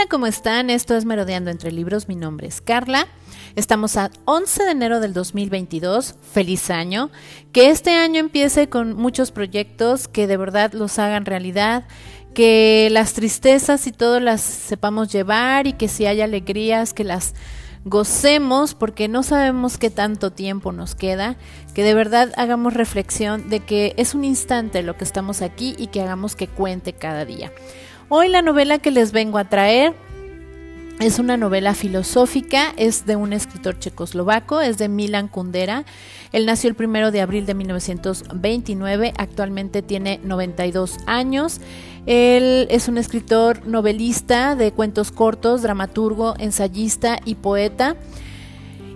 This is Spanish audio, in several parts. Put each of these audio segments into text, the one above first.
Hola, ¿cómo están? Esto es Merodeando entre Libros. Mi nombre es Carla. Estamos a 11 de enero del 2022. Feliz año. Que este año empiece con muchos proyectos que de verdad los hagan realidad. Que las tristezas y todo las sepamos llevar y que si hay alegrías, que las gocemos porque no sabemos qué tanto tiempo nos queda, que de verdad hagamos reflexión de que es un instante lo que estamos aquí y que hagamos que cuente cada día. Hoy la novela que les vengo a traer es una novela filosófica, es de un escritor checoslovaco, es de Milan Kundera. Él nació el primero de abril de 1929, actualmente tiene 92 años. Él es un escritor novelista de cuentos cortos, dramaturgo, ensayista y poeta.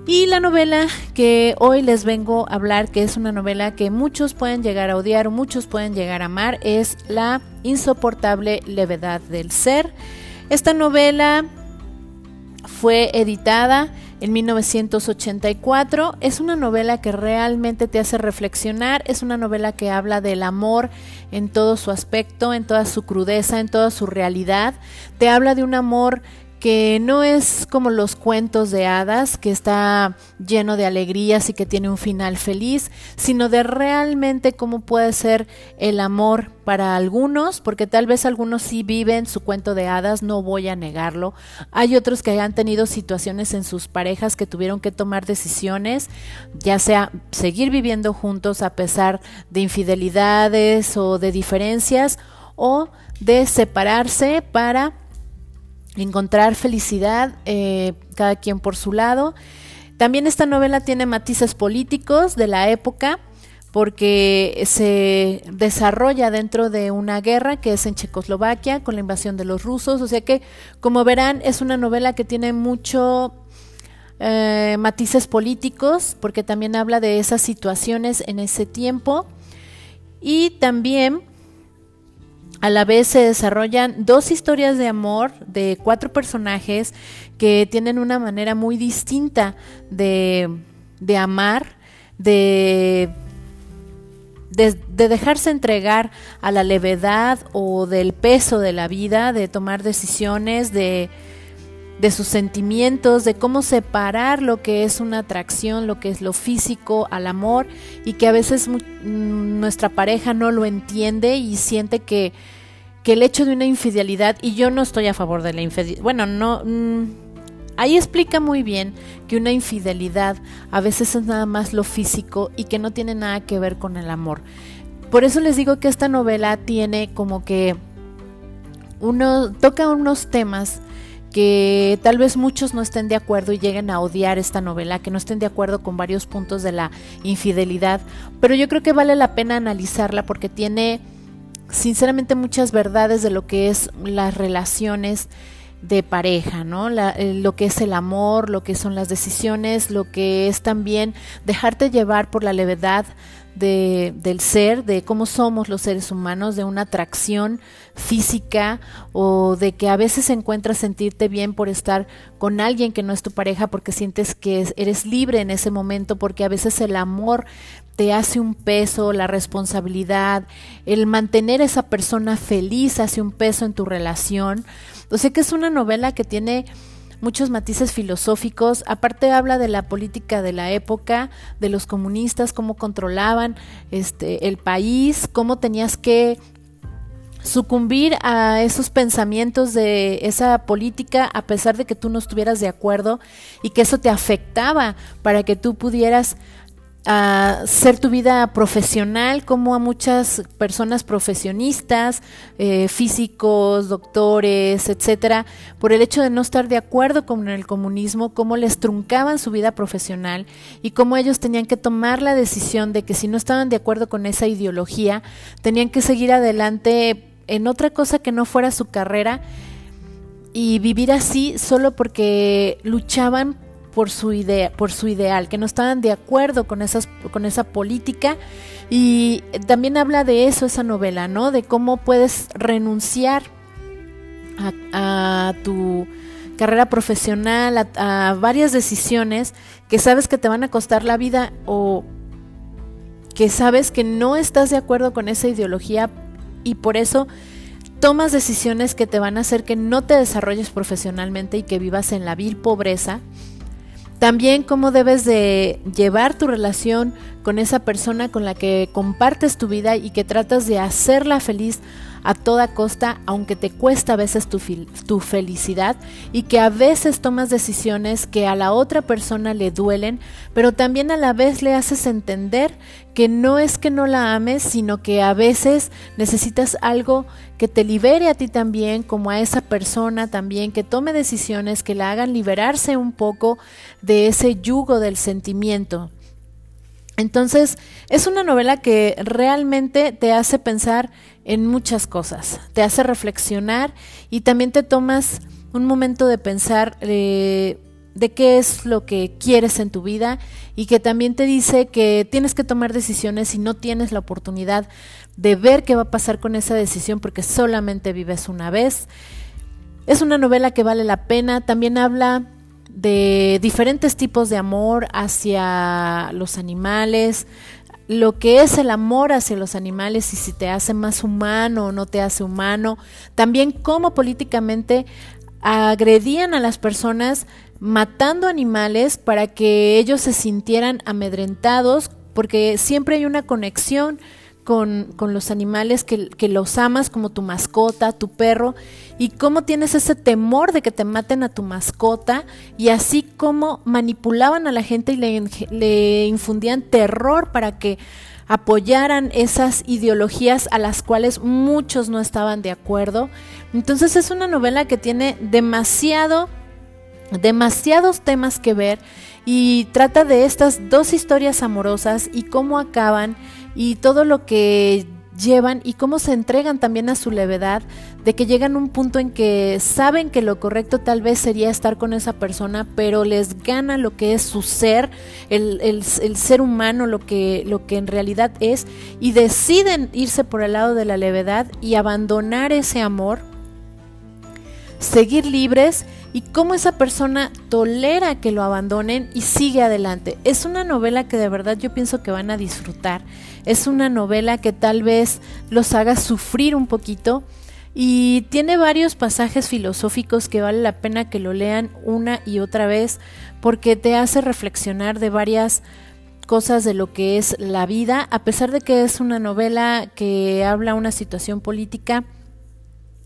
Y la novela que hoy les vengo a hablar, que es una novela que muchos pueden llegar a odiar o muchos pueden llegar a amar, es La insoportable levedad del ser. Esta novela fue editada en 1984. Es una novela que realmente te hace reflexionar, es una novela que habla del amor en todo su aspecto, en toda su crudeza, en toda su realidad. Te habla de un amor que no es como los cuentos de hadas, que está lleno de alegrías y que tiene un final feliz, sino de realmente cómo puede ser el amor para algunos, porque tal vez algunos sí viven su cuento de hadas, no voy a negarlo. Hay otros que han tenido situaciones en sus parejas que tuvieron que tomar decisiones, ya sea seguir viviendo juntos a pesar de infidelidades o de diferencias, o de separarse para encontrar felicidad, eh, cada quien por su lado. También esta novela tiene matices políticos de la época porque se desarrolla dentro de una guerra que es en Checoslovaquia con la invasión de los rusos, o sea que como verán es una novela que tiene mucho eh, matices políticos porque también habla de esas situaciones en ese tiempo y también a la vez se desarrollan dos historias de amor de cuatro personajes que tienen una manera muy distinta de, amar, de, de, dejarse entregar a la levedad o del peso de la vida, de tomar decisiones, de, de sus sentimientos, de cómo separar lo que es una atracción, lo que es lo físico al amor y que a veces nuestra pareja no lo entiende y siente que, que el hecho de una infidelidad, y yo no estoy a favor de la infidelidad, bueno, no... Mm, ahí explica muy bien que una infidelidad a veces es nada más lo físico y que no tiene nada que ver con el amor. Por eso les digo que esta novela tiene como que uno toca unos temas que tal vez muchos no estén de acuerdo y lleguen a odiar esta novela, que no estén de acuerdo con varios puntos de la infidelidad, pero yo creo que vale la pena analizarla porque tiene sinceramente muchas verdades de lo que es las relaciones de pareja, ¿no? Eh, lo que es el amor, lo que son las decisiones, lo que es también dejarte llevar por la levedad de, del ser, de cómo somos los seres humanos, de una atracción física o de que a veces encuentras sentirte bien por estar con alguien que no es tu pareja porque sientes que eres libre en ese momento, porque a veces el amor te hace un peso, la responsabilidad, el mantener a esa persona feliz hace un peso en tu relación. O sea que es una novela que tiene muchos matices filosóficos. Aparte habla de la política de la época, de los comunistas, cómo controlaban este el país, cómo tenías que sucumbir a esos pensamientos de esa política a pesar de que tú no estuvieras de acuerdo y que eso te afectaba para que tú pudieras a ser tu vida profesional, como a muchas personas profesionistas, eh, físicos, doctores, etcétera, por el hecho de no estar de acuerdo con el comunismo, cómo les truncaban su vida profesional y cómo ellos tenían que tomar la decisión de que si no estaban de acuerdo con esa ideología, tenían que seguir adelante en otra cosa que no fuera su carrera y vivir así solo porque luchaban por su idea, por su ideal, que no estaban de acuerdo con esas, con esa política. Y también habla de eso esa novela, ¿no? De cómo puedes renunciar a, tu carrera profesional, a, a, varias decisiones que sabes que te van a costar la vida o que sabes que no estás de acuerdo con esa ideología y por eso tomas decisiones que te van a hacer que no te desarrolles profesionalmente y que vivas en la vil pobreza. También cómo debes de llevar tu relación con esa persona con la que compartes tu vida y que tratas de hacerla feliz a toda costa, aunque te cuesta a veces tu, tu, felicidad y que a veces tomas decisiones que a la otra persona le duelen, pero también a la vez le haces entender que no es que no la ames, sino que a veces necesitas algo que te libere a ti también, como a esa persona también, que tome decisiones que la hagan liberarse un poco de ese yugo del sentimiento. Entonces, es una novela que realmente te hace pensar en muchas cosas, te hace reflexionar y también te tomas un momento de pensar eh, de qué es lo que quieres en tu vida y que también te dice que tienes que tomar decisiones y no tienes la oportunidad de ver qué va a pasar con esa decisión porque solamente vives una vez. Es una novela que vale la pena, también habla de diferentes tipos de amor hacia los animales, lo que es el amor hacia los animales y si te hace más humano o no te hace humano, también cómo políticamente agredían a las personas matando animales para que ellos se sintieran amedrentados, porque siempre hay una conexión con, los animales que, que, los amas como tu mascota, tu perro, y cómo tienes ese temor de que te maten a tu mascota, y así como manipulaban a la gente y le, le infundían terror para que apoyaran esas ideologías a las cuales muchos no estaban de acuerdo. Entonces es una novela que tiene demasiado, demasiados temas que ver y trata de estas dos historias amorosas y cómo acaban y todo lo que llevan y cómo se entregan también a su levedad, de que llegan a un punto en que saben que lo correcto tal vez sería estar con esa persona, pero les gana lo que es su ser, el, el, ser humano, lo que, lo que en realidad es, y deciden irse por el lado de la levedad y abandonar ese amor, seguir libres y cómo esa persona tolera que lo abandonen y sigue adelante. Es una novela que de verdad yo pienso que van a disfrutar es una novela que tal vez los haga sufrir un poquito y tiene varios pasajes filosóficos que vale la pena que lo lean una y otra vez porque te hace reflexionar de varias cosas de lo que es la vida, a pesar de que es una novela que habla una situación política,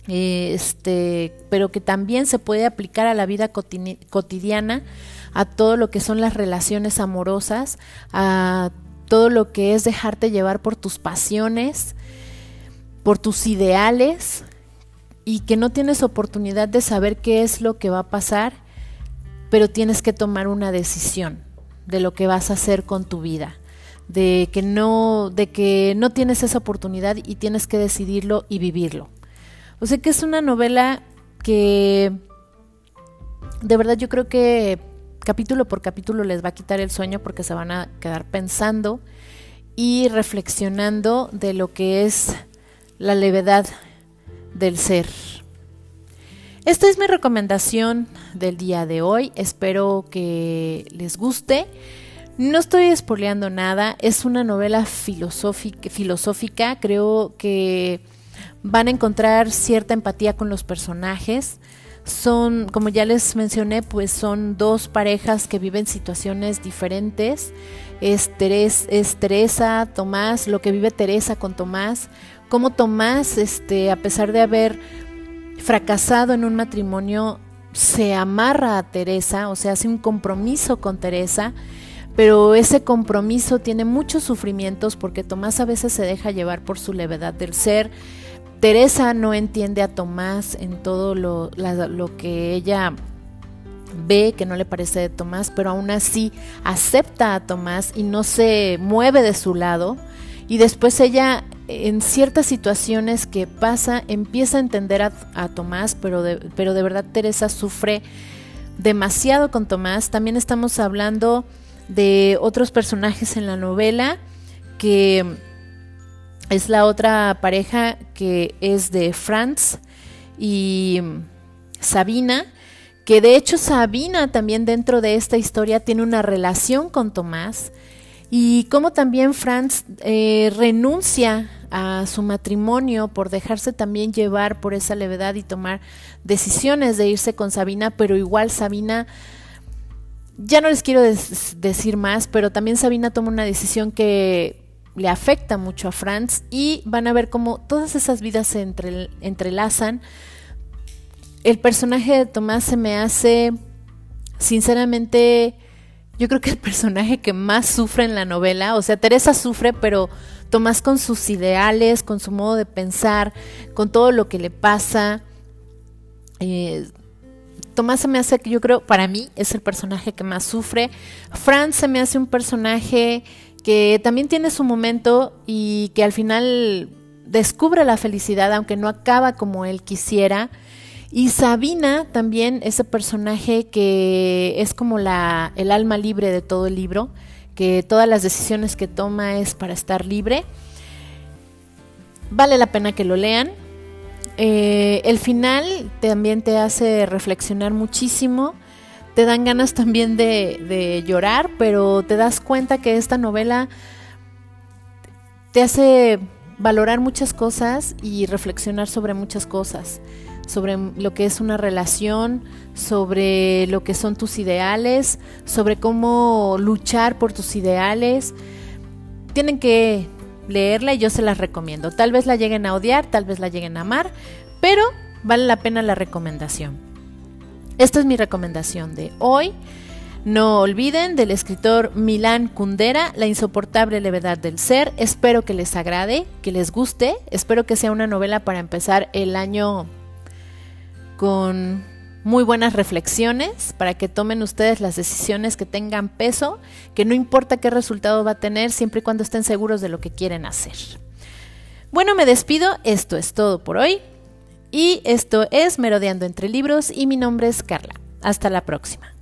este, pero que también se puede aplicar a la vida cotidiana, a todo lo que son las relaciones amorosas, a todo lo que es dejarte llevar por tus pasiones, por tus ideales y que no tienes oportunidad de saber qué es lo que va a pasar, pero tienes que tomar una decisión de lo que vas a hacer con tu vida, de que no de que no tienes esa oportunidad y tienes que decidirlo y vivirlo. O sea que es una novela que de verdad yo creo que capítulo por capítulo les va a quitar el sueño porque se van a quedar pensando y reflexionando de lo que es la levedad del ser. Esta es mi recomendación del día de hoy. Espero que les guste. No estoy espoleando nada. Es una novela filosófica, filosófica. Creo que van a encontrar cierta empatía con los personajes son, como ya les mencioné, pues son dos parejas que viven situaciones diferentes. Es, es Teresa, Tomás, lo que vive Teresa con Tomás, como Tomás, este, a pesar de haber fracasado en un matrimonio, se amarra a Teresa, o sea, hace un compromiso con Teresa, pero ese compromiso tiene muchos sufrimientos porque Tomás a veces se deja llevar por su levedad del ser, Teresa no entiende a Tomás en todo lo, lo que ella ve que no le parece de Tomás, pero aún así acepta a Tomás y no se mueve de su lado. Y después ella, en ciertas situaciones que pasa, empieza a entender a, Tomás, pero de, pero de verdad Teresa sufre demasiado con Tomás. También estamos hablando de otros personajes en la novela que es la otra pareja que es de Franz y Sabina, que de hecho Sabina también dentro de esta historia tiene una relación con Tomás y cómo también Franz eh, renuncia a su matrimonio por dejarse también llevar por esa levedad y tomar decisiones de irse con Sabina, pero igual Sabina, ya no les quiero decir más, pero también Sabina toma una decisión que le afecta mucho a Franz y van a ver cómo todas esas vidas se entrelazan. El personaje de Tomás se me hace, sinceramente, yo creo que el personaje que más sufre en la novela, o sea, Teresa sufre, pero Tomás con sus ideales, con su modo de pensar, con todo lo que le pasa. Eh, Tomás se me hace, yo creo, para mí es el personaje que más sufre. Franz se me hace un personaje que también tiene su momento y que al final descubre la felicidad, aunque no acaba como él quisiera. Y Sabina también, ese personaje que es como la, el alma libre de todo el libro, que todas las decisiones que toma es para estar libre. Vale la pena que lo lean. Eh, el final también te hace reflexionar muchísimo. Te dan ganas también de, llorar, pero te das cuenta que esta novela te hace valorar muchas cosas y reflexionar sobre muchas cosas sobre lo que es una relación, sobre lo que son tus ideales, sobre cómo luchar por tus ideales. Tienen que leerla y yo se las recomiendo. Tal vez la lleguen a odiar, tal vez la lleguen a amar, pero vale la pena la recomendación. Esta es mi recomendación de hoy. No olviden del escritor Milán Kundera, La insoportable levedad del ser. Espero que les agrade, que les guste. Espero que sea una novela para empezar el año con muy buenas reflexiones para que tomen ustedes las decisiones que tengan peso, que no importa qué resultado va a tener, siempre y cuando estén seguros de lo que quieren hacer. Bueno, me despido, esto es todo por hoy y esto es Merodeando entre Libros y mi nombre es Carla. Hasta la próxima.